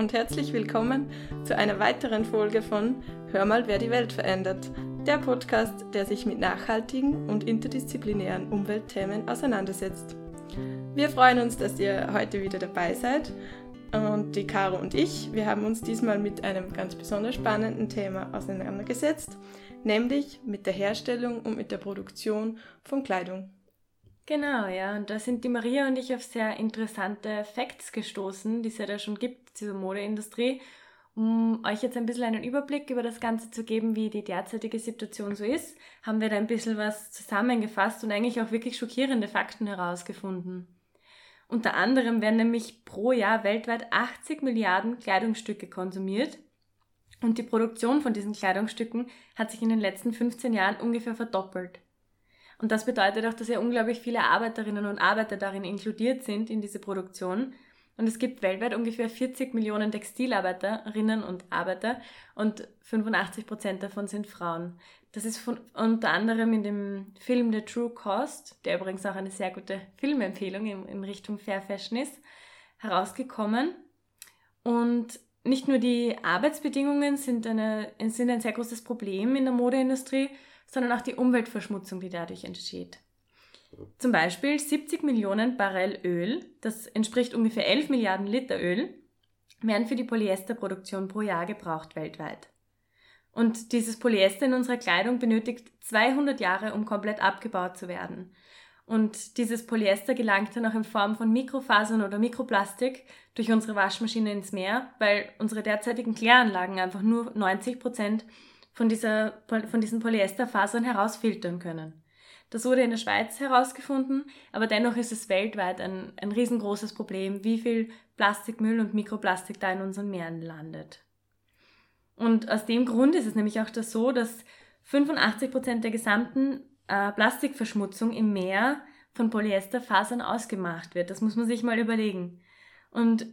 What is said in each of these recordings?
und herzlich willkommen zu einer weiteren Folge von Hör mal, wer die Welt verändert. Der Podcast, der sich mit nachhaltigen und interdisziplinären Umweltthemen auseinandersetzt. Wir freuen uns, dass ihr heute wieder dabei seid. Und die Caro und ich, wir haben uns diesmal mit einem ganz besonders spannenden Thema auseinandergesetzt, nämlich mit der Herstellung und mit der Produktion von Kleidung. Genau, ja. Und da sind die Maria und ich auf sehr interessante Facts gestoßen, die es ja da schon gibt zur Modeindustrie, um euch jetzt ein bisschen einen Überblick über das Ganze zu geben, wie die derzeitige Situation so ist, haben wir da ein bisschen was zusammengefasst und eigentlich auch wirklich schockierende Fakten herausgefunden. Unter anderem werden nämlich pro Jahr weltweit 80 Milliarden Kleidungsstücke konsumiert und die Produktion von diesen Kleidungsstücken hat sich in den letzten 15 Jahren ungefähr verdoppelt. Und das bedeutet auch, dass ja unglaublich viele Arbeiterinnen und Arbeiter darin inkludiert sind in diese Produktion. Und es gibt weltweit ungefähr 40 Millionen Textilarbeiterinnen und Arbeiter und 85 Prozent davon sind Frauen. Das ist von, unter anderem in dem Film The True Cost, der übrigens auch eine sehr gute Filmempfehlung in, in Richtung Fair Fashion ist, herausgekommen. Und nicht nur die Arbeitsbedingungen sind, eine, sind ein sehr großes Problem in der Modeindustrie, sondern auch die Umweltverschmutzung, die dadurch entsteht. Zum Beispiel 70 Millionen Barrel Öl, das entspricht ungefähr 11 Milliarden Liter Öl, werden für die Polyesterproduktion pro Jahr gebraucht weltweit. Und dieses Polyester in unserer Kleidung benötigt 200 Jahre, um komplett abgebaut zu werden. Und dieses Polyester gelangt dann auch in Form von Mikrofasern oder Mikroplastik durch unsere Waschmaschine ins Meer, weil unsere derzeitigen Kläranlagen einfach nur 90 Prozent von, dieser, von diesen Polyesterfasern herausfiltern können. Das wurde in der Schweiz herausgefunden, aber dennoch ist es weltweit ein, ein riesengroßes Problem, wie viel Plastikmüll und Mikroplastik da in unseren Meeren landet. Und aus dem Grund ist es nämlich auch das so, dass 85 Prozent der gesamten äh, Plastikverschmutzung im Meer von Polyesterfasern ausgemacht wird. Das muss man sich mal überlegen. Und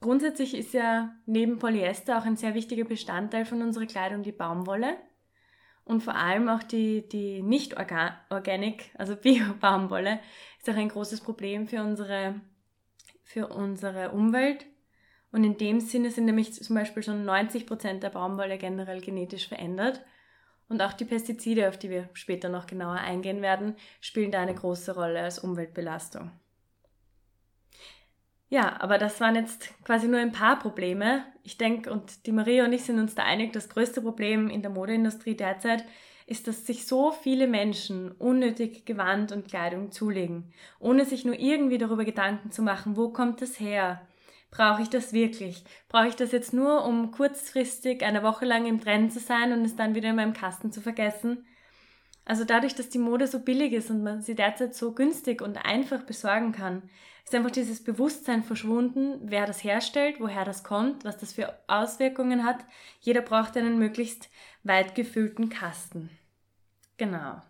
Grundsätzlich ist ja neben Polyester auch ein sehr wichtiger Bestandteil von unserer Kleidung die Baumwolle und vor allem auch die, die nicht organic, also Bio-Baumwolle, ist auch ein großes Problem für unsere, für unsere Umwelt. Und in dem Sinne sind nämlich zum Beispiel schon 90 Prozent der Baumwolle generell genetisch verändert. Und auch die Pestizide, auf die wir später noch genauer eingehen werden, spielen da eine große Rolle als Umweltbelastung. Ja, aber das waren jetzt quasi nur ein paar Probleme. Ich denke, und die Maria und ich sind uns da einig, das größte Problem in der Modeindustrie derzeit ist, dass sich so viele Menschen unnötig Gewand und Kleidung zulegen, ohne sich nur irgendwie darüber Gedanken zu machen, wo kommt das her? Brauche ich das wirklich? Brauche ich das jetzt nur, um kurzfristig eine Woche lang im Trend zu sein und es dann wieder in meinem Kasten zu vergessen? Also dadurch, dass die Mode so billig ist und man sie derzeit so günstig und einfach besorgen kann, ist einfach dieses Bewusstsein verschwunden, wer das herstellt, woher das kommt, was das für Auswirkungen hat. Jeder braucht einen möglichst weit gefüllten Kasten. Genau.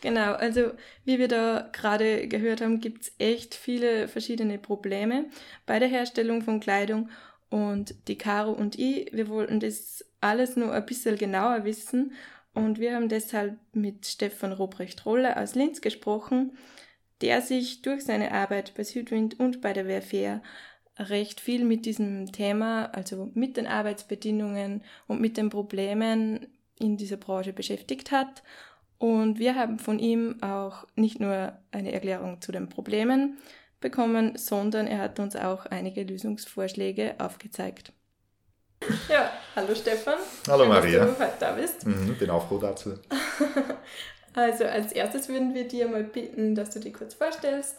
Genau, also wie wir da gerade gehört haben, gibt es echt viele verschiedene Probleme bei der Herstellung von Kleidung. Und die Caro und ich, wir wollten das alles nur ein bisschen genauer wissen. Und wir haben deshalb mit Stefan Robrecht-Rolle aus Linz gesprochen, der sich durch seine Arbeit bei Südwind und bei der WFR recht viel mit diesem Thema, also mit den Arbeitsbedingungen und mit den Problemen in dieser Branche beschäftigt hat. Und wir haben von ihm auch nicht nur eine Erklärung zu den Problemen bekommen, sondern er hat uns auch einige Lösungsvorschläge aufgezeigt. Ja, hallo Stefan. Hallo Schön, Maria. Dass du heute da bist. Mhm, bin auch froh dazu. Also als erstes würden wir dir mal bitten, dass du dich kurz vorstellst,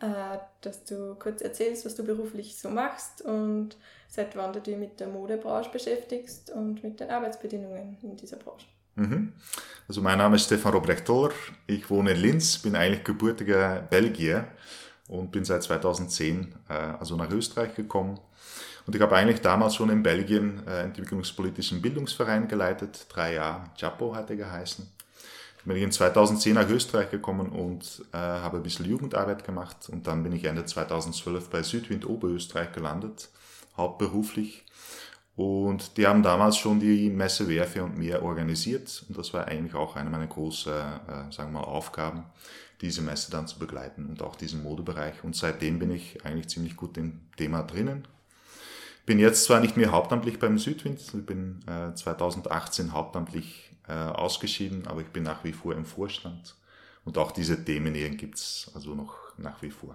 äh, dass du kurz erzählst, was du beruflich so machst und seit wann du dich mit der Modebranche beschäftigst und mit den Arbeitsbedingungen in dieser Branche. Mhm. Also mein Name ist Stefan Robrechtor, ich wohne in Linz, bin eigentlich gebürtiger Belgier und bin seit 2010 äh, also nach Österreich gekommen. Und ich habe eigentlich damals schon in Belgien äh, entwicklungspolitischen Bildungsverein geleitet, drei Jahre, Chapo er geheißen bin ich in 2010 nach Österreich gekommen und äh, habe ein bisschen Jugendarbeit gemacht und dann bin ich Ende 2012 bei Südwind Oberösterreich gelandet, hauptberuflich. Und die haben damals schon die Messe Werfe und mehr organisiert und das war eigentlich auch eine meiner großen, äh, sagen wir mal, Aufgaben, diese Messe dann zu begleiten und auch diesen Modebereich. Und seitdem bin ich eigentlich ziemlich gut im Thema drinnen. Bin jetzt zwar nicht mehr hauptamtlich beim Südwind, ich bin äh, 2018 hauptamtlich äh, ausgeschieden, aber ich bin nach wie vor im Vorstand. Und auch diese Themen hier gibt's also noch nach wie vor.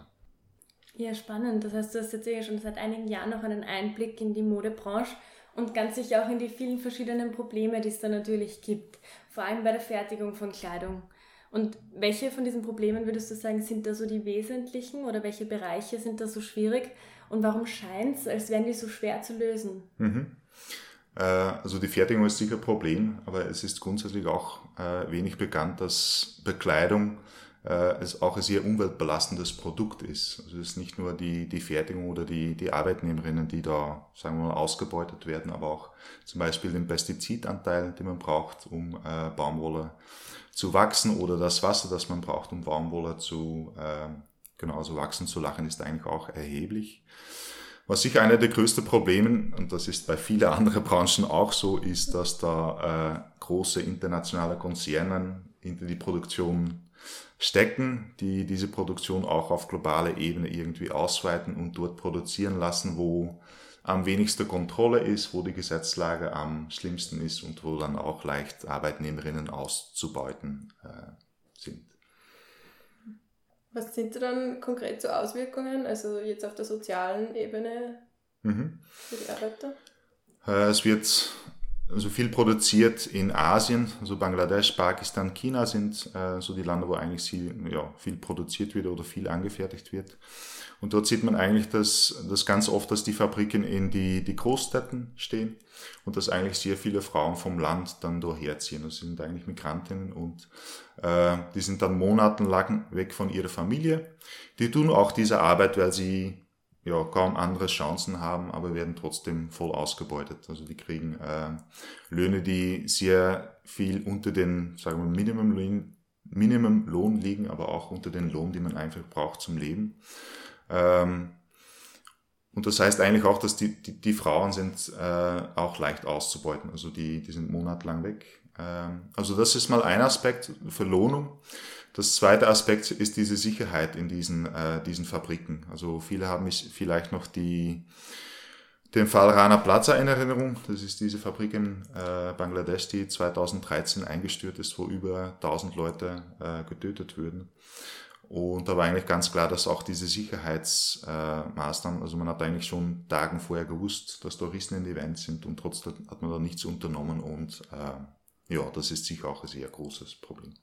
Ja, spannend. Das heißt, du hast jetzt ja schon seit einigen Jahren noch einen Einblick in die Modebranche und ganz sicher auch in die vielen verschiedenen Probleme, die es da natürlich gibt. Vor allem bei der Fertigung von Kleidung. Und welche von diesen Problemen würdest du sagen, sind da so die wesentlichen oder welche Bereiche sind da so schwierig? Und warum scheint es, als wären die so schwer zu lösen? Mhm. Äh, also die Fertigung ist sicher ein Problem, aber es ist grundsätzlich auch äh, wenig bekannt, dass Bekleidung äh, auch ein sehr umweltbelastendes Produkt ist. Also es ist nicht nur die, die Fertigung oder die, die Arbeitnehmerinnen, die da, sagen wir mal, ausgebeutet werden, aber auch zum Beispiel den Pestizidanteil, den man braucht, um Baumwolle zu wachsen oder das Wasser, das man braucht, um Baumwolle zu, äh, genauso wachsen zu lachen, ist eigentlich auch erheblich. Was sicher einer der größten Probleme, und das ist bei vielen anderen Branchen auch so, ist, dass da äh, große internationale Konzerne hinter die Produktion stecken, die diese Produktion auch auf globaler Ebene irgendwie ausweiten und dort produzieren lassen, wo am wenigsten Kontrolle ist, wo die Gesetzlage am schlimmsten ist und wo dann auch leicht Arbeitnehmerinnen auszubeuten äh, sind. Was sind dann konkret so Auswirkungen, also jetzt auf der sozialen Ebene mhm. für die Arbeiter? Äh, es wird also viel produziert in Asien, also Bangladesch, Pakistan, China sind äh, so die Länder, wo eigentlich viel, ja, viel produziert wird oder viel angefertigt wird. Und dort sieht man eigentlich, dass, dass ganz oft, dass die Fabriken in die, die Großstädten stehen und dass eigentlich sehr viele Frauen vom Land dann herziehen. Das sind eigentlich Migrantinnen und äh, die sind dann monatelang weg von ihrer Familie. Die tun auch diese Arbeit, weil sie ja, kaum andere Chancen haben, aber werden trotzdem voll ausgebeutet. Also die kriegen äh, Löhne, die sehr viel unter den, sagen wir, Minimumlohn, Minimumlohn liegen, aber auch unter den Lohn, die man einfach braucht zum Leben. Ähm, und das heißt eigentlich auch, dass die, die, die Frauen sind äh, auch leicht auszubeuten. Also die, die sind monatelang weg. Ähm, also das ist mal ein Aspekt, Verlohnung. Das zweite Aspekt ist diese Sicherheit in diesen, äh, diesen Fabriken. Also viele haben mich vielleicht noch die, den Fall Rana Plaza in Erinnerung. Das ist diese Fabrik in äh, Bangladesch, die 2013 eingestürzt ist, wo über 1000 Leute äh, getötet wurden. Und da war eigentlich ganz klar, dass auch diese Sicherheitsmaßnahmen, äh, also man hat eigentlich schon Tagen vorher gewusst, dass da Rissen in die Wand sind und trotzdem hat man da nichts unternommen und äh, ja, das ist sicher auch ein sehr großes Problem.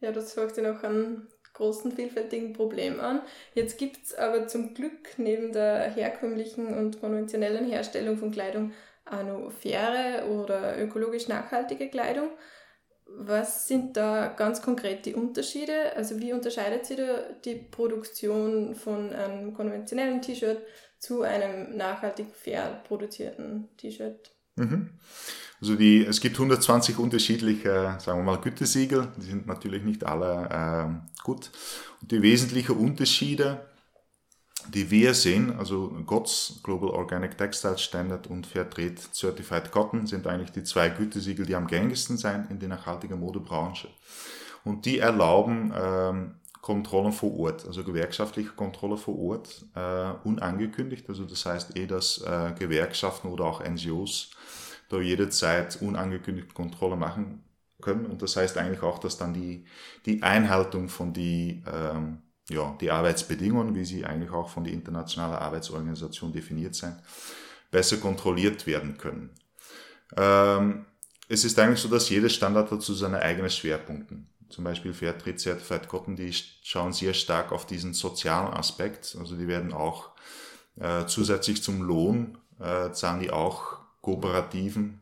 Ja, das hört sich noch an großen, vielfältigen Problem an. Jetzt gibt es aber zum Glück neben der herkömmlichen und konventionellen Herstellung von Kleidung auch noch faire oder ökologisch nachhaltige Kleidung. Was sind da ganz konkret die Unterschiede? Also wie unterscheidet sich da die Produktion von einem konventionellen T-Shirt zu einem nachhaltig fair produzierten T-Shirt? Mhm. Also die, es gibt 120 unterschiedliche, sagen wir mal, Gütesiegel. Die sind natürlich nicht alle äh, gut. Und die wesentlichen Unterschiede, die wir sehen, also GOTS, Global Organic Textile Standard und Fairtrade Certified Cotton, sind eigentlich die zwei Gütesiegel, die am gängigsten sind in der nachhaltigen Modebranche. Und die erlauben ähm, Kontrollen vor Ort, also gewerkschaftliche Kontrolle vor Ort, äh, unangekündigt. Also das heißt eh, dass äh, Gewerkschaften oder auch NGOs da jederzeit unangekündigt Kontrolle machen können. Und das heißt eigentlich auch, dass dann die, die Einhaltung von die, ähm, ja, die Arbeitsbedingungen, wie sie eigentlich auch von der Internationalen Arbeitsorganisation definiert sind, besser kontrolliert werden können. Ähm, es ist eigentlich so, dass jeder Standard dazu seine eigenen Schwerpunkte. Zum Beispiel Fairtrade Certified Cotton, die schauen sehr stark auf diesen sozialen Aspekt. Also die werden auch äh, zusätzlich zum Lohn, äh, zahlen die auch Kooperativen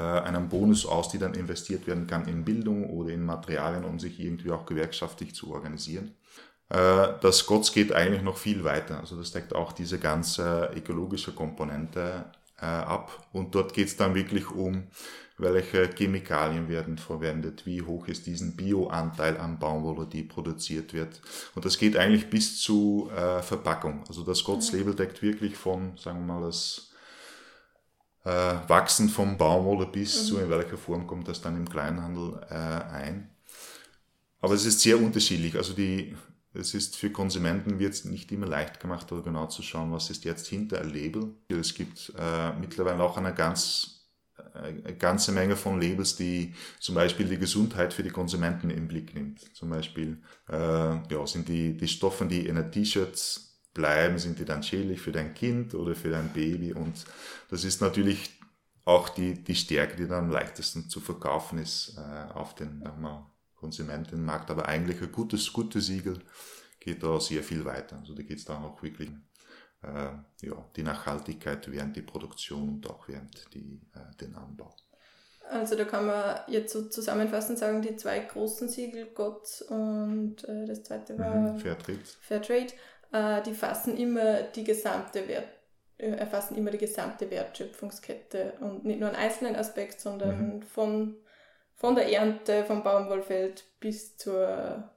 äh, einen Bonus aus, die dann investiert werden kann in Bildung oder in Materialien, um sich irgendwie auch gewerkschaftlich zu organisieren. Äh, das GOTS geht eigentlich noch viel weiter. Also das deckt auch diese ganze ökologische Komponente äh, ab. Und dort geht es dann wirklich um, welche Chemikalien werden verwendet, wie hoch ist diesen Bioanteil an Baumwolle, die produziert wird. Und das geht eigentlich bis zu Verpackung. Also das GOTS-Label deckt wirklich von, sagen wir mal, das Wachsen vom Baumwolle bis mhm. zu in welcher Form kommt das dann im Kleinhandel äh, ein. Aber es ist sehr unterschiedlich. Also die, es ist für Konsumenten wird es nicht immer leicht gemacht, oder genau zu schauen, was ist jetzt hinter ein Label. Es gibt äh, mittlerweile auch eine ganz eine äh, ganze Menge von Labels, die zum Beispiel die Gesundheit für die Konsumenten im Blick nimmt. Zum Beispiel äh, ja, sind die, die Stoffe, die in den T-Shirts bleiben, sind die dann schädlich für dein Kind oder für dein Baby. Und das ist natürlich auch die, die Stärke, die dann am leichtesten zu verkaufen ist äh, auf den mal, Konsumentenmarkt. Aber eigentlich ein gutes, gutes Siegel geht da sehr viel weiter. Also da geht es dann auch wirklich äh, ja, die Nachhaltigkeit während die Produktion und auch während die, äh, den Anbau. Also da kann man jetzt so zusammenfassend sagen, die zwei großen Siegel, Gott und äh, das zweite war mhm, Fairtrade. Fairtrade, äh, die fassen immer die gesamte Wert, äh, erfassen immer die gesamte Wertschöpfungskette und nicht nur einen einzelnen Aspekt, sondern mhm. von, von der Ernte vom Baumwollfeld bis zur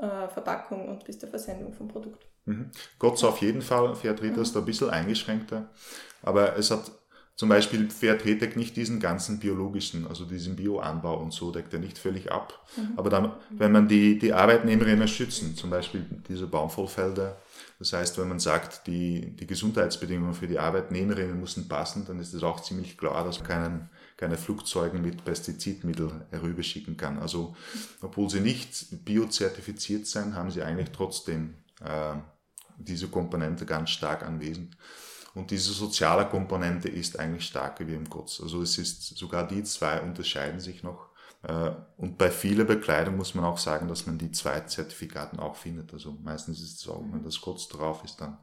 äh, Verpackung und bis zur Versendung vom Produkt. Mhm. Gott sei auf jeden Fall, Fairtrade ist da ein bisschen eingeschränkter, aber es hat zum Beispiel Fairtrade deckt nicht diesen ganzen biologischen, also diesen Bioanbau und so, deckt er nicht völlig ab. Mhm. Aber dann, wenn man die, die Arbeitnehmerinnen schützen, zum Beispiel diese Baumvollfelder, das heißt, wenn man sagt, die, die Gesundheitsbedingungen für die Arbeitnehmerinnen müssen passen, dann ist es auch ziemlich klar, dass man keinen, keine Flugzeuge mit Pestizidmittel herüberschicken kann. Also, obwohl sie nicht biozertifiziert sind, haben sie eigentlich trotzdem äh, diese Komponente ganz stark anwesend. Und diese soziale Komponente ist eigentlich stärker wie im Kurz. Also es ist sogar die zwei unterscheiden sich noch. Äh, und bei vieler Bekleidung muss man auch sagen, dass man die zwei Zertifikaten auch findet. Also meistens ist es so, wenn das Kurz drauf ist, dann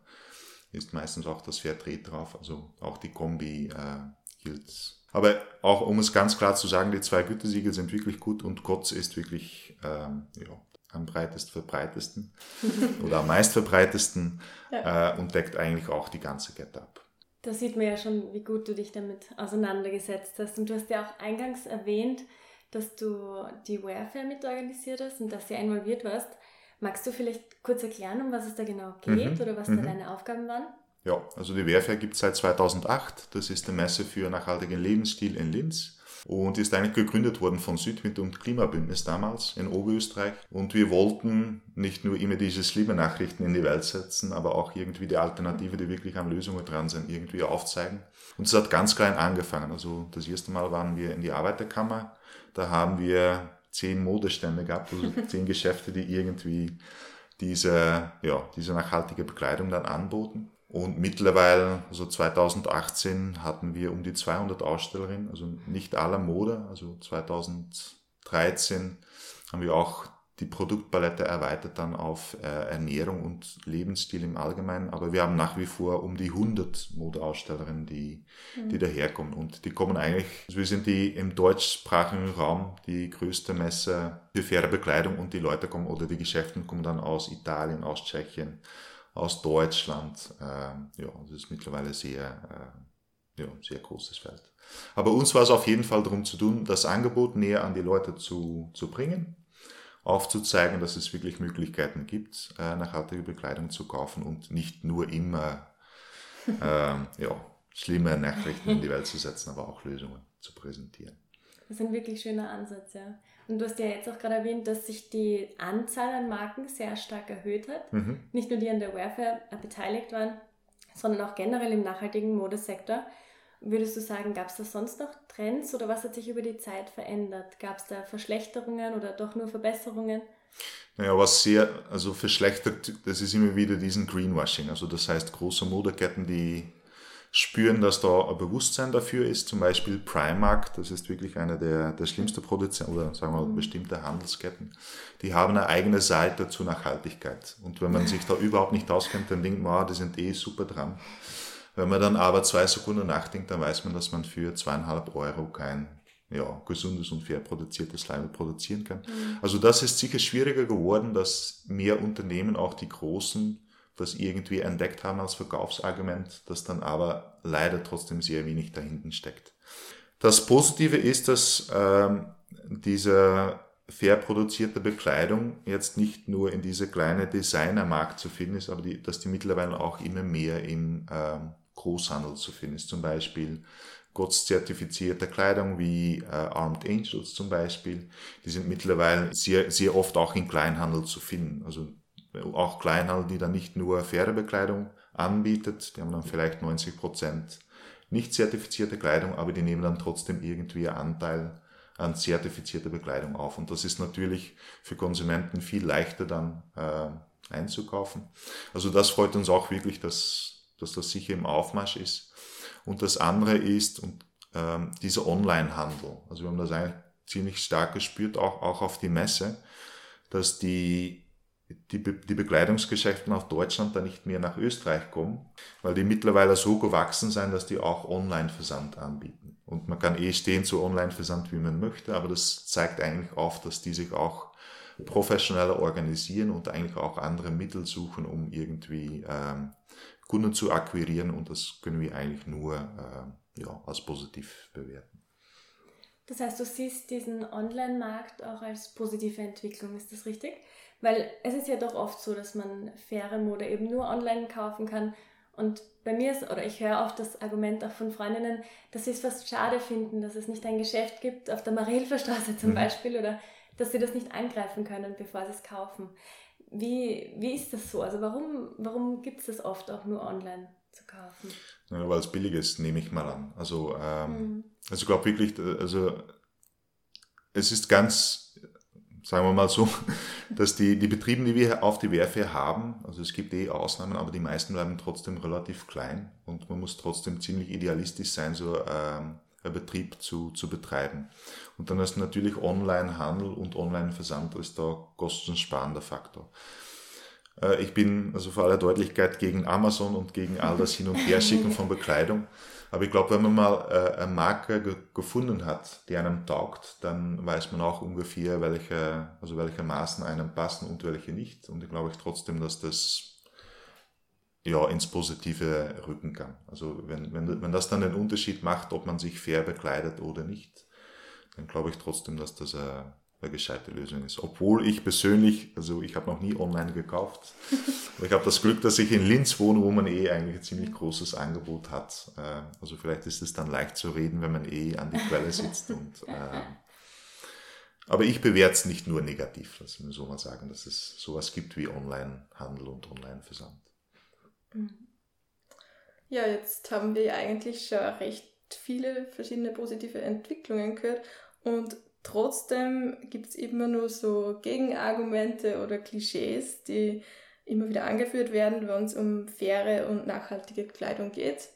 ist meistens auch das Fairtrade drauf. Also auch die Kombi äh, gilt. Aber auch um es ganz klar zu sagen, die zwei Gütesiegel sind wirklich gut und Kotz ist wirklich ähm, ja, am breitest verbreitesten oder am meist verbreitesten ja. äh, und deckt eigentlich auch die ganze Kette ab. Da sieht man ja schon, wie gut du dich damit auseinandergesetzt hast. Und du hast ja auch eingangs erwähnt, dass du die Warfare mitorganisiert hast und dass du involviert warst. Magst du vielleicht kurz erklären, um was es da genau geht mhm. oder was mhm. da deine Aufgaben waren? Ja, also die Warfare gibt es seit 2008. Das ist eine Messe für nachhaltigen Lebensstil in Linz und ist eigentlich gegründet worden von Südwind und Klimabündnis damals in Oberösterreich. Und wir wollten nicht nur immer diese schlimme Nachrichten in die Welt setzen, aber auch irgendwie die Alternative, die wirklich an Lösungen dran sind, irgendwie aufzeigen. Und es hat ganz klein angefangen. Also das erste Mal waren wir in die Arbeiterkammer. Da haben wir zehn Modestände gehabt, also zehn Geschäfte, die irgendwie diese, ja, diese nachhaltige Bekleidung dann anboten. Und mittlerweile, also 2018, hatten wir um die 200 Ausstellerinnen, also nicht aller Mode. Also 2013 haben wir auch die Produktpalette erweitert dann auf äh, Ernährung und Lebensstil im Allgemeinen. Aber wir haben nach wie vor um die 100 Modeausstellerinnen, die, mhm. die daherkommen. Und die kommen eigentlich, also wir sind die im deutschsprachigen Raum die größte Messe für faire Bekleidung und die Leute kommen oder die Geschäfte kommen dann aus Italien, aus Tschechien, aus Deutschland. Äh, ja, das ist mittlerweile sehr, äh, ja, sehr großes Feld. Aber uns war es auf jeden Fall darum zu tun, das Angebot näher an die Leute zu, zu bringen, aufzuzeigen, dass es wirklich Möglichkeiten gibt, äh, nachhaltige Bekleidung zu kaufen und nicht nur immer äh, ja, schlimme Nachrichten in die Welt zu setzen, aber auch Lösungen zu präsentieren. Das ist ein wirklich schöner Ansatz, ja. Und du hast ja jetzt auch gerade erwähnt, dass sich die Anzahl an Marken sehr stark erhöht hat. Mhm. Nicht nur die an der Warfare beteiligt waren, sondern auch generell im nachhaltigen Modesektor. Würdest du sagen, gab es da sonst noch Trends oder was hat sich über die Zeit verändert? Gab es da Verschlechterungen oder doch nur Verbesserungen? Naja, was sehr, also verschlechtert, das ist immer wieder diesen Greenwashing. Also das heißt, große Modeketten, die spüren, dass da ein Bewusstsein dafür ist. Zum Beispiel Primark, das ist wirklich einer der, der schlimmsten Produzenten oder sagen wir mal bestimmte Handelsketten. Die haben eine eigene Seite zur Nachhaltigkeit. Und wenn man sich da überhaupt nicht auskennt, dann denkt man, oh, die sind eh super dran. Wenn man dann aber zwei Sekunden nachdenkt, dann weiß man, dass man für zweieinhalb Euro kein ja, gesundes und fair produziertes Label produzieren kann. Mhm. Also das ist sicher schwieriger geworden, dass mehr Unternehmen, auch die großen, das irgendwie entdeckt haben als Verkaufsargument, das dann aber leider trotzdem sehr wenig dahinten steckt. Das Positive ist, dass ähm, diese fair produzierte Bekleidung jetzt nicht nur in diese kleine Designermarkt zu finden ist, aber die, dass die mittlerweile auch immer mehr im ähm, Großhandel zu finden ist. Zum Beispiel GOTS-zertifizierte Kleidung wie äh, Armed Angels zum Beispiel, die sind mittlerweile sehr, sehr oft auch im Kleinhandel zu finden. Also auch Kleinhandel, die dann nicht nur faire Bekleidung anbietet, die haben dann vielleicht 90 Prozent nicht zertifizierte Kleidung, aber die nehmen dann trotzdem irgendwie einen Anteil an zertifizierter Bekleidung auf. Und das ist natürlich für Konsumenten viel leichter dann äh, einzukaufen. Also das freut uns auch wirklich, dass, dass das sicher im Aufmarsch ist. Und das andere ist und, ähm, dieser Online-Handel. Also wir haben das eigentlich ziemlich stark gespürt, auch, auch auf die Messe, dass die die, Be die Bekleidungsgeschäfte nach Deutschland dann nicht mehr nach Österreich kommen, weil die mittlerweile so gewachsen sind, dass die auch Online-Versand anbieten. Und man kann eh stehen zu Online-Versand, wie man möchte, aber das zeigt eigentlich auf, dass die sich auch professioneller organisieren und eigentlich auch andere Mittel suchen, um irgendwie ähm, Kunden zu akquirieren und das können wir eigentlich nur äh, ja, als positiv bewerten. Das heißt, du siehst diesen Online-Markt auch als positive Entwicklung, ist das richtig? Weil es ist ja doch oft so, dass man faire Mode eben nur online kaufen kann. Und bei mir ist, oder ich höre oft das Argument auch von Freundinnen, dass sie es fast schade finden, dass es nicht ein Geschäft gibt, auf der Marilferstraße zum mhm. Beispiel, oder dass sie das nicht angreifen können, bevor sie es kaufen. Wie, wie ist das so? Also warum, warum gibt es das oft auch nur online zu kaufen? Ja, weil es billig ist, nehme ich mal an. Also, ähm, mhm. also ich glaube wirklich, also es ist ganz sagen wir mal so, dass die, die Betriebe, die wir auf die Werfe haben, also es gibt eh Ausnahmen, aber die meisten bleiben trotzdem relativ klein und man muss trotzdem ziemlich idealistisch sein, so ähm, einen Betrieb zu, zu betreiben. Und dann ist natürlich Online-Handel und Online-Versand ist da kostensparender Faktor. Äh, ich bin also vor aller Deutlichkeit gegen Amazon und gegen all das Hin- und Herschicken von Bekleidung. Aber ich glaube, wenn man mal äh, eine Marke ge gefunden hat, die einem taugt, dann weiß man auch ungefähr, welche, also welche Maßen einem passen und welche nicht. Und ich glaube ich trotzdem, dass das ja ins Positive rücken kann. Also wenn, wenn, wenn das dann den Unterschied macht, ob man sich fair bekleidet oder nicht, dann glaube ich trotzdem, dass das äh, eine gescheite Lösung ist. Obwohl ich persönlich, also ich habe noch nie online gekauft. ich habe das Glück, dass ich in Linz wohne, wo man eh eigentlich ein ziemlich großes Angebot hat. Äh, also vielleicht ist es dann leicht zu reden, wenn man eh an die Quelle sitzt. Und, äh, aber ich bewerte es nicht nur negativ, lass mich so mal sagen, dass es sowas gibt wie Online-Handel und Online-Versand. Mhm. Ja, jetzt haben wir eigentlich schon recht viele verschiedene positive Entwicklungen gehört und Trotzdem gibt es immer nur so Gegenargumente oder Klischees, die immer wieder angeführt werden, wenn es um faire und nachhaltige Kleidung geht.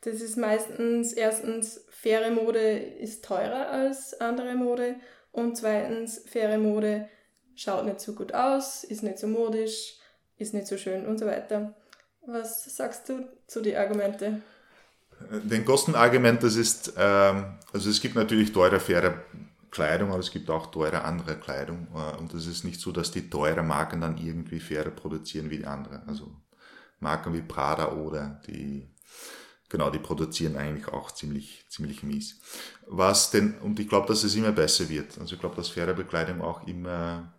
Das ist meistens erstens, faire Mode ist teurer als andere Mode und zweitens, faire Mode schaut nicht so gut aus, ist nicht so modisch, ist nicht so schön und so weiter. Was sagst du zu den Argumenten? Den Kostenargument, das ist, ähm, also es gibt natürlich teure, faire Kleidung, aber es gibt auch teure andere Kleidung. Äh, und es ist nicht so, dass die teure Marken dann irgendwie fairer produzieren wie die anderen. Also Marken wie Prada oder die, genau, die produzieren eigentlich auch ziemlich, ziemlich mies. Was denn, und ich glaube, dass es immer besser wird. Also ich glaube, dass faire Bekleidung auch immer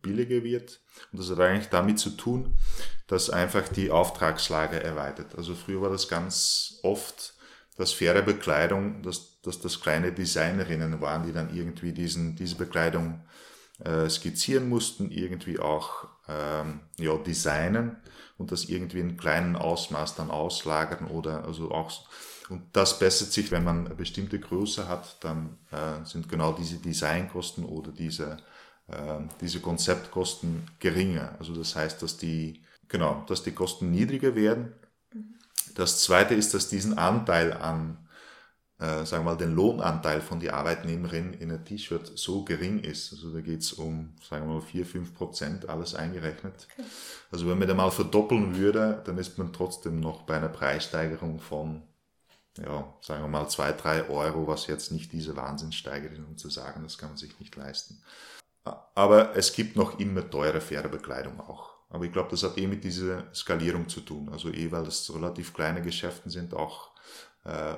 billiger wird. Und das hat eigentlich damit zu tun, dass einfach die Auftragslage erweitert. Also früher war das ganz oft, dass faire Bekleidung, dass, dass das kleine Designerinnen waren, die dann irgendwie diesen, diese Bekleidung äh, skizzieren mussten, irgendwie auch ähm, ja, designen und das irgendwie in kleinen Ausmaß dann auslagern oder also auch und das bessert sich, wenn man eine bestimmte Größe hat, dann äh, sind genau diese Designkosten oder diese, äh, diese Konzeptkosten geringer. Also das heißt, dass die, genau, dass die Kosten niedriger werden das zweite ist, dass diesen Anteil an, äh, sagen wir mal, den Lohnanteil von der Arbeitnehmerin in einem T-Shirt so gering ist. Also da geht es um, sagen wir mal, 4, 5 Prozent, alles eingerechnet. Okay. Also wenn man da mal verdoppeln würde, dann ist man trotzdem noch bei einer Preissteigerung von, ja, sagen wir mal, 2, 3 Euro, was jetzt nicht diese Wahnsinnssteigerung um zu sagen, das kann man sich nicht leisten. Aber es gibt noch immer teure, faire Bekleidung auch. Aber ich glaube, das hat eh mit dieser Skalierung zu tun. Also eh, weil das relativ kleine Geschäfte sind, auch äh,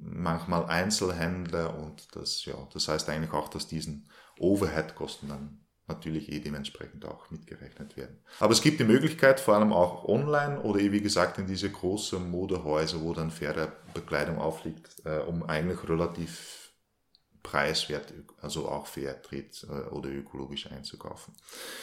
manchmal Einzelhändler und das, ja, das heißt eigentlich auch, dass diesen Overhead-Kosten dann natürlich eh dementsprechend auch mitgerechnet werden. Aber es gibt die Möglichkeit, vor allem auch online oder eh wie gesagt in diese großen Modehäuser, wo dann faire Bekleidung aufliegt, äh, um eigentlich relativ preiswert, also auch Fairtrade äh, oder ökologisch einzukaufen.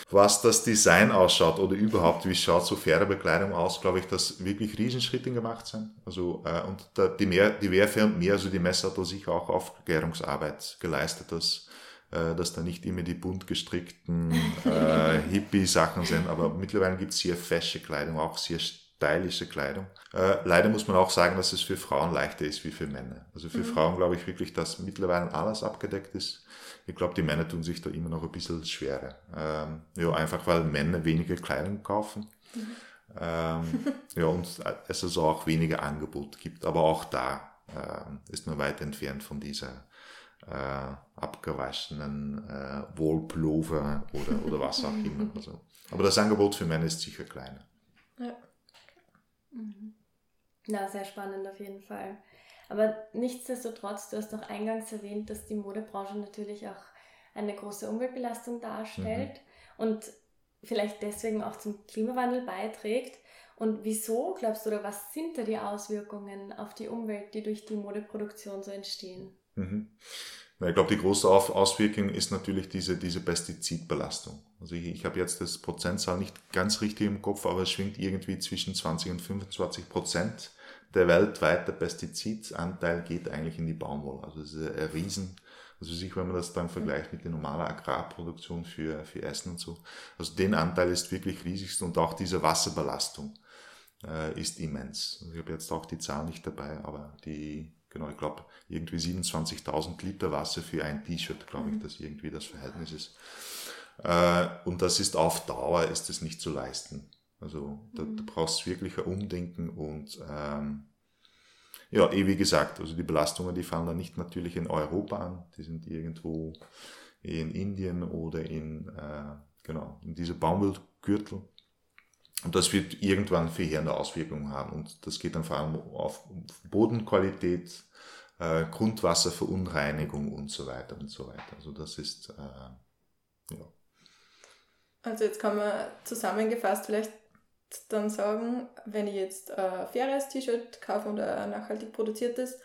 Was das Design ausschaut oder überhaupt, wie schaut so faire Bekleidung aus, glaube ich, dass wirklich Riesenschritte gemacht sind. Also, äh, und da, die, mehr, die Wehrfirma, mehr, also die Messe hat da sicher auch Aufklärungsarbeit geleistet, dass, äh, dass da nicht immer die bunt gestrickten äh, Hippie-Sachen sind, aber mittlerweile gibt es sehr fesche Kleidung, auch sehr stylische Kleidung. Äh, leider muss man auch sagen, dass es für Frauen leichter ist wie für Männer. Also für mhm. Frauen glaube ich wirklich, dass mittlerweile alles abgedeckt ist. Ich glaube, die Männer tun sich da immer noch ein bisschen schwerer. Ähm, ja, einfach weil Männer weniger Kleidung kaufen. Mhm. Ähm, ja, und es also auch weniger Angebot gibt. Aber auch da äh, ist man weit entfernt von dieser äh, abgewaschenen äh, Wollpullover oder, oder was auch immer. Also, aber das Angebot für Männer ist sicher kleiner. Ja. Mhm. Na, sehr spannend auf jeden Fall. Aber nichtsdestotrotz, du hast doch eingangs erwähnt, dass die Modebranche natürlich auch eine große Umweltbelastung darstellt mhm. und vielleicht deswegen auch zum Klimawandel beiträgt. Und wieso, glaubst du, oder was sind da die Auswirkungen auf die Umwelt, die durch die Modeproduktion so entstehen? Mhm. Ich glaube, die große Auswirkung ist natürlich diese, diese Pestizidbelastung. Also ich, ich habe jetzt das Prozentzahl nicht ganz richtig im Kopf, aber es schwingt irgendwie zwischen 20 und 25 Prozent. Der weltweite Pestizidanteil geht eigentlich in die Baumwolle. Also es ist ein Riesen, also sicher, wenn man das dann vergleicht mit der normalen Agrarproduktion für, für Essen und so. Also den Anteil ist wirklich riesig und auch diese Wasserbelastung äh, ist immens. Also ich habe jetzt auch die Zahl nicht dabei, aber die, genau, ich glaube, irgendwie 27.000 Liter Wasser für ein T-Shirt, glaube ich, mhm. dass irgendwie das Verhältnis ist. Äh, und das ist auf Dauer, ist es nicht zu leisten. Also da, da mhm. brauchst du wirklich ein Umdenken und ähm, ja, eh wie gesagt, also die Belastungen, die fallen dann nicht natürlich in Europa an, die sind irgendwo in Indien oder in, äh, genau, in diese Baumwollgürtel. Und das wird irgendwann verheerende Auswirkungen haben. Und das geht dann vor allem auf Bodenqualität, äh, Grundwasserverunreinigung und so weiter und so weiter. Also das ist, äh, ja. Also jetzt kann man zusammengefasst vielleicht dann sagen, wenn ich jetzt ein faires T-Shirt kaufe und ein nachhaltig produziertes,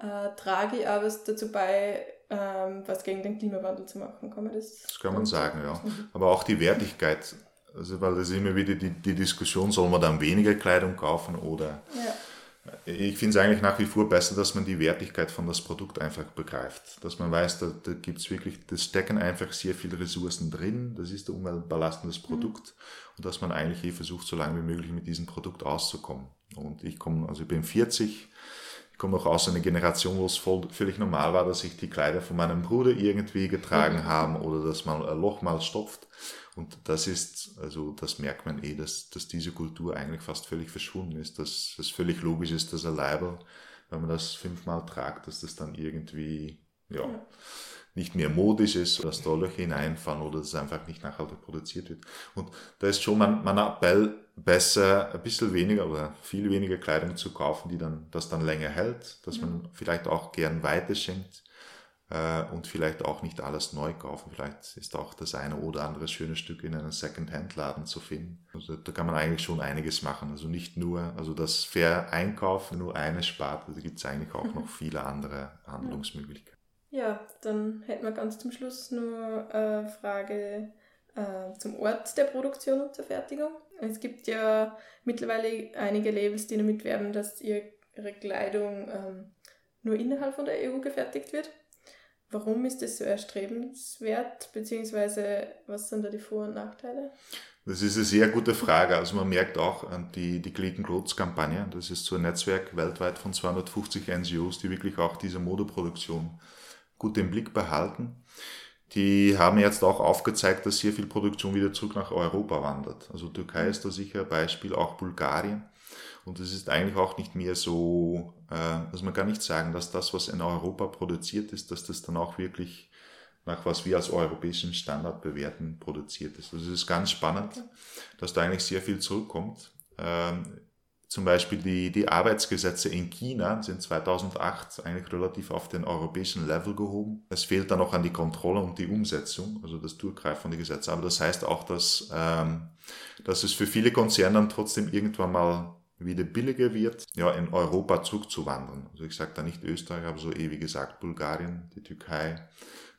äh, trage ich auch was dazu bei, ähm, was gegen den Klimawandel zu machen. Kann man das? Das kann man sagen, ja. Aber auch die Wertigkeit also, weil das ist immer wieder die, die Diskussion, soll man dann weniger Kleidung kaufen oder. Ja. Ich finde es eigentlich nach wie vor besser, dass man die Wertigkeit von das Produkt einfach begreift. Dass man weiß, da, da gibt es wirklich, das stecken einfach sehr viele Ressourcen drin, das ist ein umweltbelastendes mhm. Produkt mhm. und dass man eigentlich eh versucht, so lange wie möglich mit diesem Produkt auszukommen. Und ich komme, also ich bin 40, ich komme noch aus einer Generation, wo es voll, völlig normal war, dass ich die Kleider von meinem Bruder irgendwie getragen mhm. haben oder dass man ein Loch mal stopft. Und das ist, also das merkt man eh, dass, dass diese Kultur eigentlich fast völlig verschwunden ist, dass es völlig logisch ist, dass ein Label, wenn man das fünfmal tragt, dass das dann irgendwie, ja, ja. nicht mehr modisch ist, dass da Löcher hineinfahren oder dass es einfach nicht nachhaltig produziert wird. Und da ist schon mein, mein Appell, besser ein bisschen weniger oder viel weniger Kleidung zu kaufen, die dann, das dann länger hält, dass man vielleicht auch gern weiterschenkt äh, und vielleicht auch nicht alles neu kaufen. Vielleicht ist auch das eine oder andere schöne Stück in einem Second-Hand-Laden zu finden. Also da kann man eigentlich schon einiges machen. Also nicht nur, also das Fair Einkaufen nur eine Sparte, da gibt es eigentlich auch noch viele andere Handlungsmöglichkeiten. Ja, dann hätten wir ganz zum Schluss nur eine Frage äh, zum Ort der Produktion und der Fertigung. Es gibt ja mittlerweile einige Labels, die damit werben, dass ihre Kleidung ähm, nur innerhalb von der EU gefertigt wird. Warum ist das so erstrebenswert, beziehungsweise was sind da die Vor- und Nachteile? Das ist eine sehr gute Frage. Also man merkt auch an die, die Clayton Clothes Kampagne. Das ist so ein Netzwerk weltweit von 250 NGOs, die wirklich auch diese Modeproduktion gut im Blick behalten. Die haben jetzt auch aufgezeigt, dass sehr viel Produktion wieder zurück nach Europa wandert. Also Türkei ist da sicher ein Beispiel, auch Bulgarien. Und es ist eigentlich auch nicht mehr so, äh, also man kann nicht sagen, dass das, was in Europa produziert ist, dass das dann auch wirklich nach was wir als europäischen Standard bewerten, produziert ist. Also es ist ganz spannend, dass da eigentlich sehr viel zurückkommt. Ähm, zum Beispiel die, die Arbeitsgesetze in China sind 2008 eigentlich relativ auf den europäischen Level gehoben. Es fehlt dann noch an die Kontrolle und die Umsetzung, also das Durchgreifen von den Gesetzen. Aber das heißt auch, dass, ähm, dass es für viele Konzerne dann trotzdem irgendwann mal wieder billiger wird, ja, in Europa zurückzuwandern. Also ich sage da nicht Österreich, aber so eh wie gesagt Bulgarien, die Türkei,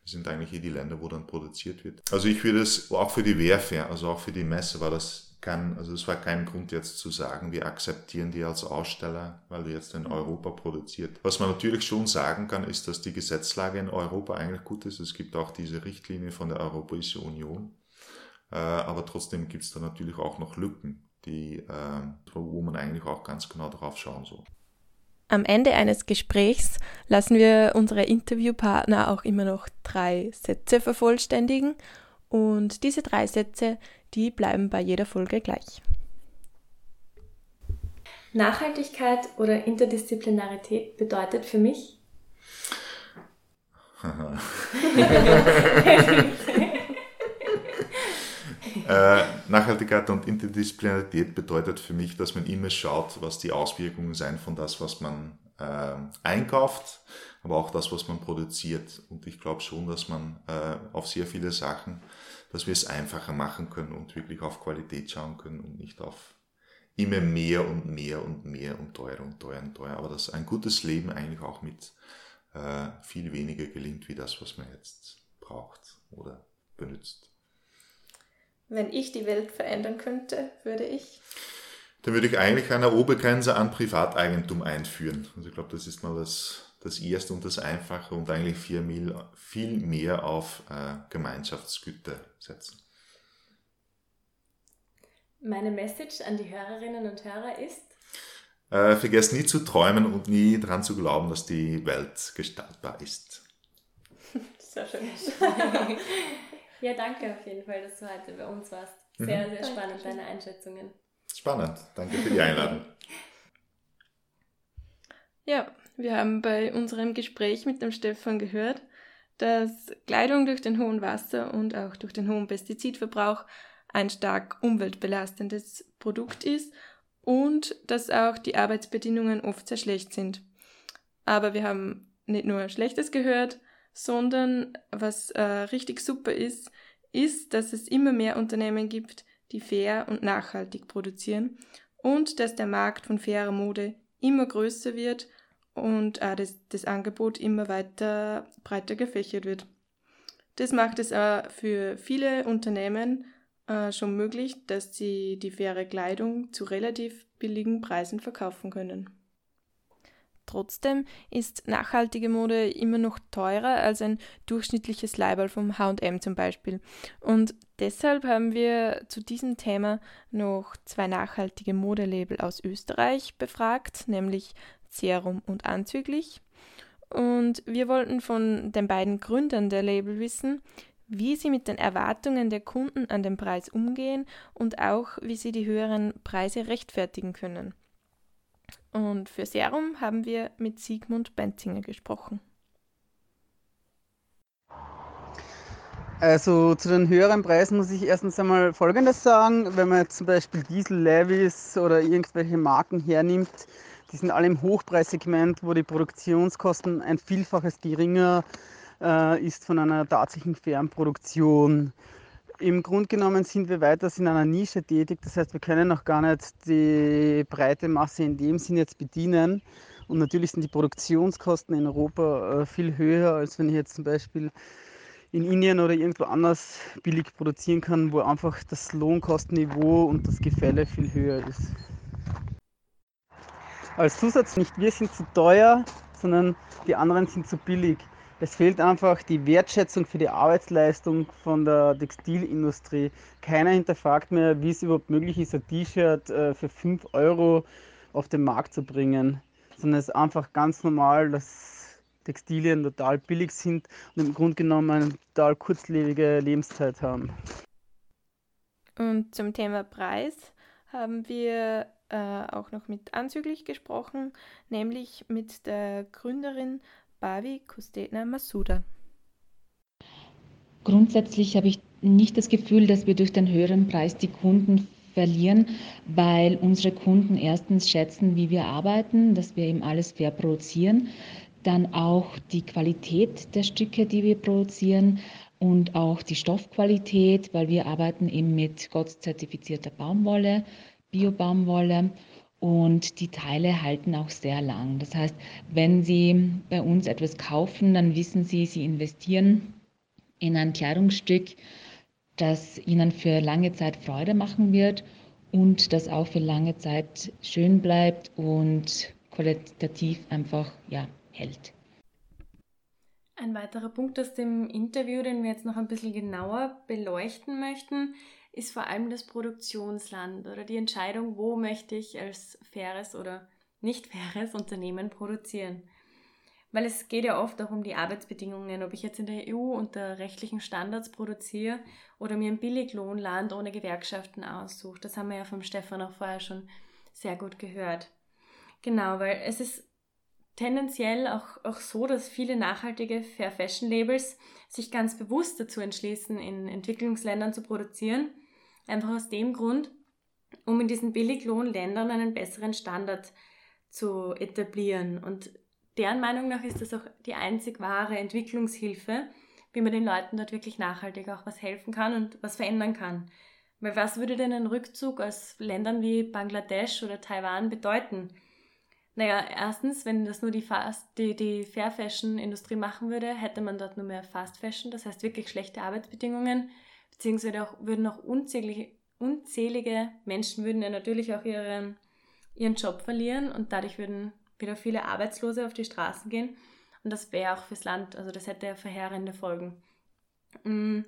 das sind eigentlich eh die Länder, wo dann produziert wird. Also ich würde es auch für die Wehrfair, also auch für die Messe war das kein, also es war kein Grund jetzt zu sagen, wir akzeptieren die als Aussteller, weil du jetzt in Europa produziert. Was man natürlich schon sagen kann, ist, dass die Gesetzlage in Europa eigentlich gut ist. Es gibt auch diese Richtlinie von der Europäischen Union. Äh, aber trotzdem gibt es da natürlich auch noch Lücken, die, äh, wo man eigentlich auch ganz genau drauf schauen soll. Am Ende eines Gesprächs lassen wir unsere Interviewpartner auch immer noch drei Sätze vervollständigen und diese drei Sätze, die bleiben bei jeder Folge gleich. Nachhaltigkeit oder Interdisziplinarität bedeutet für mich? Äh, Nachhaltigkeit und Interdisziplinarität bedeutet für mich, dass man immer schaut, was die Auswirkungen sind von das, was man äh, einkauft, aber auch das, was man produziert. Und ich glaube schon, dass man äh, auf sehr viele Sachen, dass wir es einfacher machen können und wirklich auf Qualität schauen können und nicht auf immer mehr und mehr und mehr und teuer und teuer und teuer. Aber dass ein gutes Leben eigentlich auch mit äh, viel weniger gelingt, wie das, was man jetzt braucht oder benutzt. Wenn ich die Welt verändern könnte, würde ich? Dann würde ich eigentlich eine Obergrenze an Privateigentum einführen. Also ich glaube, das ist mal das, das Erste und das Einfache und eigentlich viel, viel mehr auf äh, Gemeinschaftsgüter setzen. Meine Message an die Hörerinnen und Hörer ist? Äh, vergesst nie zu träumen und nie daran zu glauben, dass die Welt gestaltbar ist. Sehr schön. Ja, danke auf jeden Fall, dass du heute bei uns warst. Sehr, mhm. sehr spannend, deine Einschätzungen. Spannend. Danke für die Einladung. Ja, wir haben bei unserem Gespräch mit dem Stefan gehört, dass Kleidung durch den hohen Wasser- und auch durch den hohen Pestizidverbrauch ein stark umweltbelastendes Produkt ist und dass auch die Arbeitsbedingungen oft sehr schlecht sind. Aber wir haben nicht nur Schlechtes gehört, sondern was äh, richtig super ist, ist, dass es immer mehr Unternehmen gibt, die fair und nachhaltig produzieren und dass der Markt von fairer Mode immer größer wird und äh, das, das Angebot immer weiter breiter gefächert wird. Das macht es äh, für viele Unternehmen äh, schon möglich, dass sie die faire Kleidung zu relativ billigen Preisen verkaufen können. Trotzdem ist nachhaltige Mode immer noch teurer als ein durchschnittliches Leiberl vom HM zum Beispiel. Und deshalb haben wir zu diesem Thema noch zwei nachhaltige Modelabel aus Österreich befragt, nämlich Serum und Anzüglich. Und wir wollten von den beiden Gründern der Label wissen, wie sie mit den Erwartungen der Kunden an den Preis umgehen und auch wie sie die höheren Preise rechtfertigen können. Und für Serum haben wir mit Sigmund Benzinger gesprochen. Also zu den höheren Preisen muss ich erstens einmal Folgendes sagen. Wenn man zum Beispiel Diesel, Levis oder irgendwelche Marken hernimmt, die sind alle im Hochpreissegment, wo die Produktionskosten ein Vielfaches geringer äh, ist von einer tatsächlichen Fernproduktion. Im Grunde genommen sind wir weiters in einer Nische tätig. Das heißt, wir können noch gar nicht die breite Masse in dem Sinn jetzt bedienen. Und natürlich sind die Produktionskosten in Europa äh, viel höher, als wenn ich jetzt zum Beispiel in Indien oder irgendwo anders billig produzieren kann, wo einfach das Lohnkostenniveau und das Gefälle viel höher ist. Als Zusatz nicht wir sind zu teuer, sondern die anderen sind zu billig es fehlt einfach die Wertschätzung für die Arbeitsleistung von der Textilindustrie. Keiner hinterfragt mehr, wie es überhaupt möglich ist, ein T-Shirt äh, für 5 Euro auf den Markt zu bringen, sondern es ist einfach ganz normal, dass Textilien total billig sind und im Grunde genommen eine total kurzlebige Lebenszeit haben. Und zum Thema Preis haben wir äh, auch noch mit Anzüglich gesprochen, nämlich mit der Gründerin Bhavi Kustetna Masuda. Grundsätzlich habe ich nicht das Gefühl, dass wir durch den höheren Preis die Kunden verlieren, weil unsere Kunden erstens schätzen, wie wir arbeiten, dass wir eben alles fair produzieren, dann auch die Qualität der Stücke, die wir produzieren und auch die Stoffqualität, weil wir arbeiten eben mit Gott zertifizierter Baumwolle, Bio-Baumwolle und die Teile halten auch sehr lang. Das heißt, wenn Sie bei uns etwas kaufen, dann wissen Sie, Sie investieren in ein Kleidungsstück, das Ihnen für lange Zeit Freude machen wird und das auch für lange Zeit schön bleibt und qualitativ einfach ja, hält. Ein weiterer Punkt aus dem Interview, den wir jetzt noch ein bisschen genauer beleuchten möchten, ist vor allem das Produktionsland oder die Entscheidung, wo möchte ich als faires oder nicht faires Unternehmen produzieren. Weil es geht ja oft auch um die Arbeitsbedingungen, ob ich jetzt in der EU unter rechtlichen Standards produziere oder mir ein Billiglohnland ohne Gewerkschaften aussuche. Das haben wir ja vom Stefan auch vorher schon sehr gut gehört. Genau, weil es ist tendenziell auch, auch so, dass viele nachhaltige Fair Fashion Labels sich ganz bewusst dazu entschließen, in Entwicklungsländern zu produzieren Einfach aus dem Grund, um in diesen Billiglohnländern einen besseren Standard zu etablieren. Und deren Meinung nach ist das auch die einzig wahre Entwicklungshilfe, wie man den Leuten dort wirklich nachhaltig auch was helfen kann und was verändern kann. Weil was würde denn ein Rückzug aus Ländern wie Bangladesch oder Taiwan bedeuten? Naja, erstens, wenn das nur die, Fast, die, die Fair Fashion Industrie machen würde, hätte man dort nur mehr Fast Fashion, das heißt wirklich schlechte Arbeitsbedingungen beziehungsweise auch, würden auch unzählige, unzählige Menschen würden ja natürlich auch ihren, ihren Job verlieren und dadurch würden wieder viele Arbeitslose auf die Straßen gehen. Und das wäre auch fürs Land, also das hätte ja verheerende Folgen. Mm,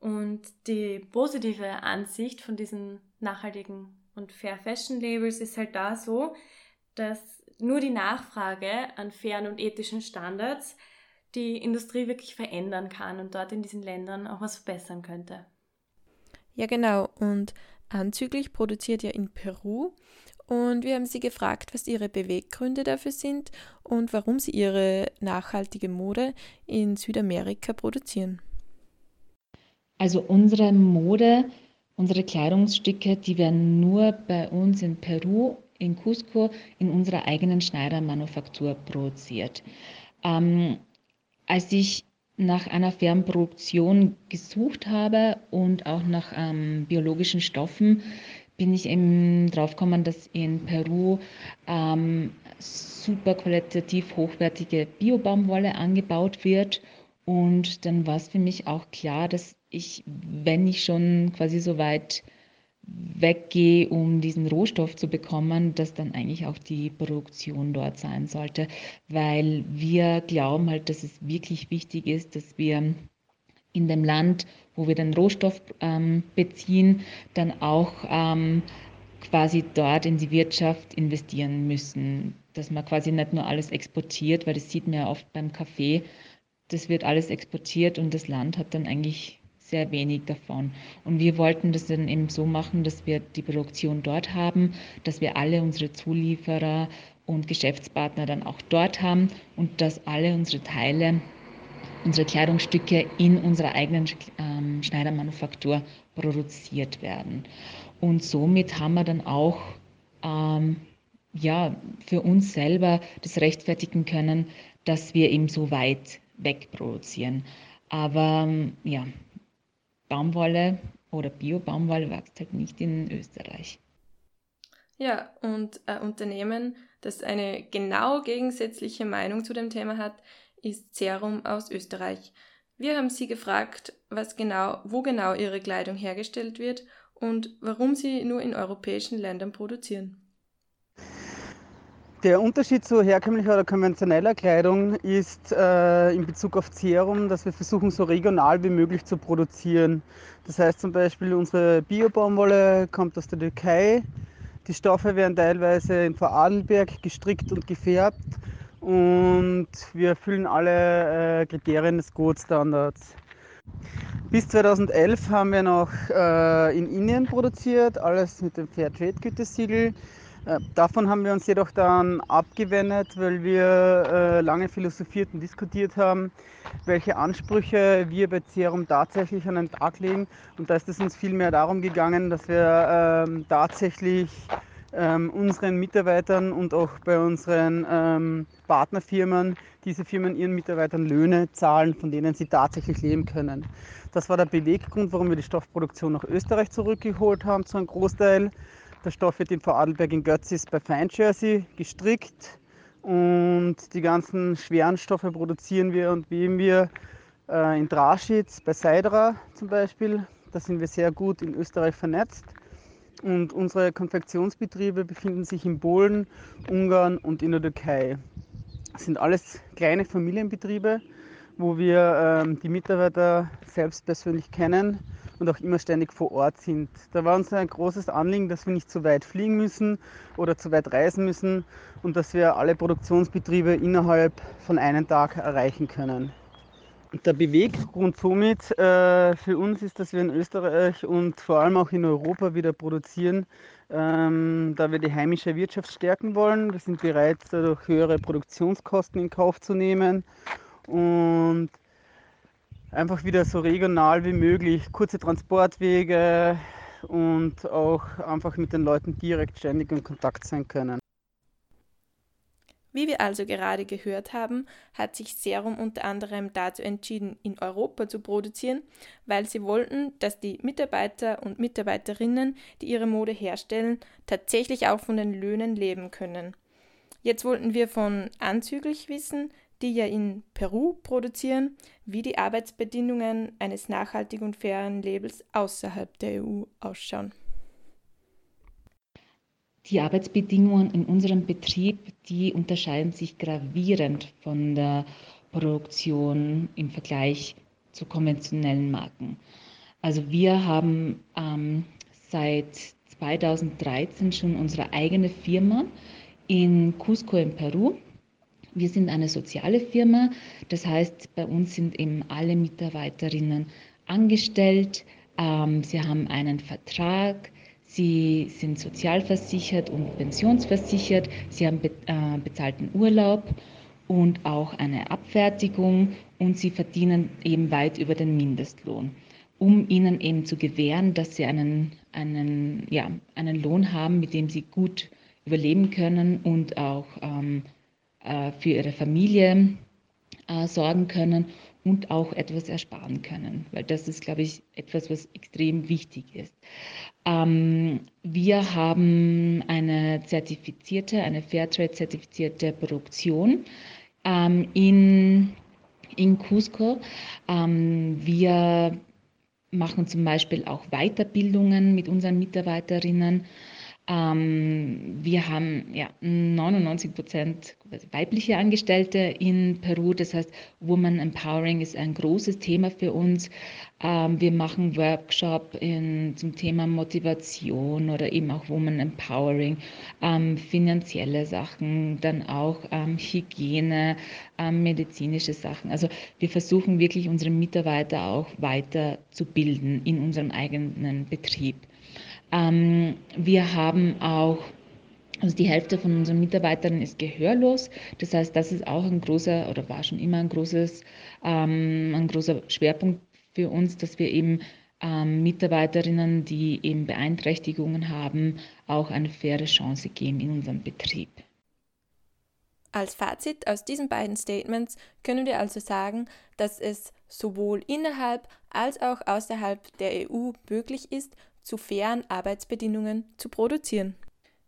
und die positive Ansicht von diesen nachhaltigen und Fair Fashion Labels ist halt da so, dass nur die Nachfrage an fairen und ethischen Standards die Industrie wirklich verändern kann und dort in diesen Ländern auch was verbessern könnte. Ja, genau. Und anzüglich produziert ja in Peru. Und wir haben sie gefragt, was ihre Beweggründe dafür sind und warum sie ihre nachhaltige Mode in Südamerika produzieren. Also unsere Mode, unsere Kleidungsstücke, die werden nur bei uns in Peru, in Cusco, in unserer eigenen Schneidermanufaktur produziert. Ähm, als ich nach einer fairen Produktion gesucht habe und auch nach ähm, biologischen Stoffen, bin ich eben drauf gekommen, dass in Peru ähm, super qualitativ hochwertige Biobaumwolle angebaut wird. Und dann war es für mich auch klar, dass ich, wenn ich schon quasi so weit weggehe, um diesen Rohstoff zu bekommen, dass dann eigentlich auch die Produktion dort sein sollte, weil wir glauben halt, dass es wirklich wichtig ist, dass wir in dem Land, wo wir den Rohstoff ähm, beziehen, dann auch ähm, quasi dort in die Wirtschaft investieren müssen, dass man quasi nicht nur alles exportiert, weil das sieht man ja oft beim Kaffee, das wird alles exportiert und das Land hat dann eigentlich sehr wenig davon. Und wir wollten das dann eben so machen, dass wir die Produktion dort haben, dass wir alle unsere Zulieferer und Geschäftspartner dann auch dort haben und dass alle unsere Teile, unsere Kleidungsstücke in unserer eigenen ähm, Schneidermanufaktur produziert werden. Und somit haben wir dann auch ähm, ja, für uns selber das rechtfertigen können, dass wir eben so weit weg produzieren. Aber ja, Baumwolle oder Bio-Baumwolle wächst halt nicht in Österreich. Ja, und ein Unternehmen, das eine genau gegensätzliche Meinung zu dem Thema hat, ist Serum aus Österreich. Wir haben sie gefragt, was genau, wo genau ihre Kleidung hergestellt wird und warum sie nur in europäischen Ländern produzieren. Der Unterschied zu herkömmlicher oder konventioneller Kleidung ist äh, in Bezug auf Serum, dass wir versuchen, so regional wie möglich zu produzieren. Das heißt zum Beispiel, unsere Bio-Baumwolle kommt aus der Türkei. Die Stoffe werden teilweise in Vorarlberg gestrickt und gefärbt und wir erfüllen alle äh, Kriterien des Gold-Standards. Bis 2011 haben wir noch äh, in Indien produziert, alles mit dem Fairtrade-Gütesiegel. Äh, davon haben wir uns jedoch dann abgewendet, weil wir äh, lange philosophiert und diskutiert haben, welche Ansprüche wir bei Serum tatsächlich an den Tag legen. Und da ist es uns vielmehr darum gegangen, dass wir ähm, tatsächlich ähm, unseren Mitarbeitern und auch bei unseren ähm, Partnerfirmen, diese Firmen ihren Mitarbeitern Löhne zahlen, von denen sie tatsächlich leben können. Das war der Beweggrund, warum wir die Stoffproduktion nach Österreich zurückgeholt haben, zu einem Großteil Der Stoff wird in Vorarlberg in Götzis bei Fine Jersey gestrickt und die ganzen schweren Stoffe produzieren wir und weben wir äh, in Draschitz bei Seidra zum Beispiel. Da sind wir sehr gut in Österreich vernetzt. Und unsere Konfektionsbetriebe befinden sich in Polen, Ungarn und in der Türkei. Das sind alles kleine Familienbetriebe, wo wir ähm, die Mitarbeiter selbst persönlich kennen und auch immer ständig vor Ort sind. Da war uns ein großes Anliegen, dass wir nicht zu weit fliegen müssen oder zu weit reisen müssen und dass wir alle Produktionsbetriebe innerhalb von einem Tag erreichen können. Der Beweggrund somit äh, für uns ist, dass wir in Österreich und vor allem auch in Europa wieder produzieren, ähm, da wir die heimische Wirtschaft stärken wollen. Wir sind bereit, dadurch höhere Produktionskosten in Kauf zu nehmen und einfach wieder so regional wie möglich, kurze Transportwege und auch einfach mit den Leuten direkt ständig in Kontakt sein können. Wie wir also gerade gehört haben, hat sich Serum unter anderem dazu entschieden, in Europa zu produzieren, weil sie wollten, dass die Mitarbeiter und Mitarbeiterinnen, die ihre Mode herstellen, tatsächlich auch von den Löhnen leben können. Jetzt wollten wir von Anzüglich wissen, die ja in Peru produzieren, wie die Arbeitsbedingungen eines nachhaltigen und fairen Labels außerhalb der EU ausschauen. Die Arbeitsbedingungen in unserem Betrieb, die unterscheiden sich gravierend von der Produktion im Vergleich zu konventionellen Marken. Also wir haben ähm, seit 2013 schon unsere eigene Firma in Cusco in Peru. Wir sind eine soziale Firma, das heißt, bei uns sind eben alle Mitarbeiterinnen angestellt. Ähm, sie haben einen Vertrag, Sie sind sozialversichert und pensionsversichert. Sie haben be äh, bezahlten Urlaub und auch eine Abfertigung und sie verdienen eben weit über den Mindestlohn, um ihnen eben zu gewähren, dass sie einen, einen, ja, einen Lohn haben, mit dem sie gut überleben können und auch ähm, äh, für ihre Familie äh, sorgen können und auch etwas ersparen können, weil das ist, glaube ich, etwas, was extrem wichtig ist. Ähm, wir haben eine zertifizierte, eine Fairtrade-zertifizierte Produktion ähm, in, in Cusco. Ähm, wir machen zum Beispiel auch Weiterbildungen mit unseren Mitarbeiterinnen. Ähm, wir haben ja, 99 Prozent weibliche Angestellte in Peru. Das heißt, Woman Empowering ist ein großes Thema für uns. Ähm, wir machen Workshop in, zum Thema Motivation oder eben auch Woman Empowering, ähm, finanzielle Sachen, dann auch ähm, Hygiene, ähm, medizinische Sachen. Also wir versuchen wirklich unsere Mitarbeiter auch weiter zu bilden in unserem eigenen Betrieb. Ähm, wir haben auch also die Hälfte von unseren Mitarbeitern ist gehörlos. Das heißt, das ist auch ein großer oder war schon immer ein großes, ähm, ein großer Schwerpunkt für uns, dass wir eben ähm, Mitarbeiterinnen, die eben Beeinträchtigungen haben, auch eine faire Chance geben in unserem Betrieb. Als Fazit aus diesen beiden Statements können wir also sagen, dass es sowohl innerhalb als auch außerhalb der EU möglich ist, zu fairen Arbeitsbedingungen zu produzieren.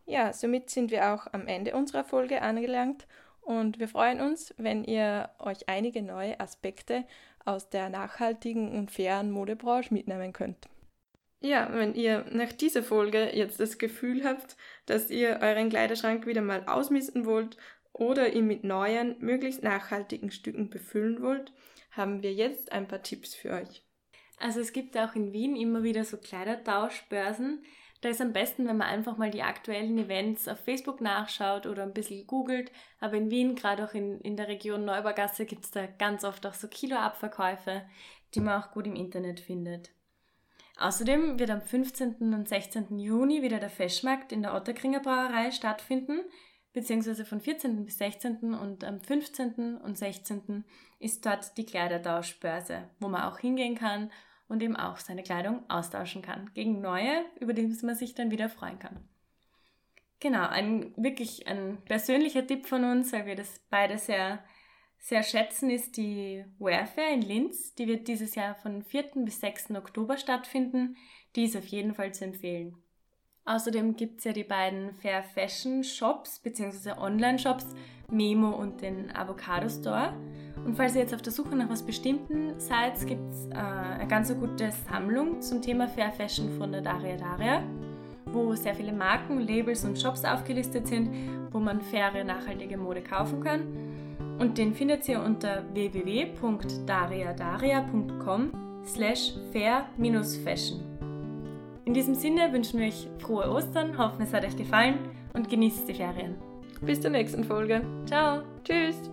Ja, somit sind wir auch am Ende unserer Folge angelangt und wir freuen uns, wenn ihr euch einige neue Aspekte aus der nachhaltigen und fairen Modebranche mitnehmen könnt. Ja, wenn ihr nach dieser Folge jetzt das Gefühl habt, dass ihr euren Kleiderschrank wieder mal ausmisten wollt oder ihn mit neuen, möglichst nachhaltigen Stücken befüllen wollt, haben wir jetzt ein paar Tipps für euch. Also es gibt auch in Wien immer wieder so Kleidertauschbörsen. Da ist am besten, wenn man einfach mal die aktuellen Events auf Facebook nachschaut oder ein bisschen googelt. Aber in Wien, gerade auch in, in der Region Neubaugasse, gibt es da ganz oft auch so Kiloabverkäufe, die man auch gut im Internet findet. Außerdem wird am 15. und 16. Juni wieder der Feschmarkt in der Otterkringer Brauerei stattfinden, beziehungsweise von 14. bis 16. und am 15. und 16. ist dort die Kleidertauschbörse, wo man auch hingehen kann und eben auch seine Kleidung austauschen kann gegen neue, über die man sich dann wieder freuen kann. Genau, ein wirklich ein persönlicher Tipp von uns, weil wir das beide sehr, sehr schätzen, ist die Wearfair in Linz. Die wird dieses Jahr von 4. bis 6. Oktober stattfinden. Die ist auf jeden Fall zu empfehlen. Außerdem gibt es ja die beiden Fair Fashion Shops bzw. Online-Shops Memo und den Avocado Store. Und falls ihr jetzt auf der Suche nach was Bestimmten seid, gibt es äh, eine ganz gute Sammlung zum Thema Fair Fashion von der Daria Daria, wo sehr viele Marken, Labels und Shops aufgelistet sind, wo man faire, nachhaltige Mode kaufen kann. Und den findet ihr unter www.dariadaria.com slash fair-fashion. In diesem Sinne wünschen wir euch frohe Ostern, hoffen es hat euch gefallen und genießt die Ferien. Bis zur nächsten Folge. Ciao. Tschüss.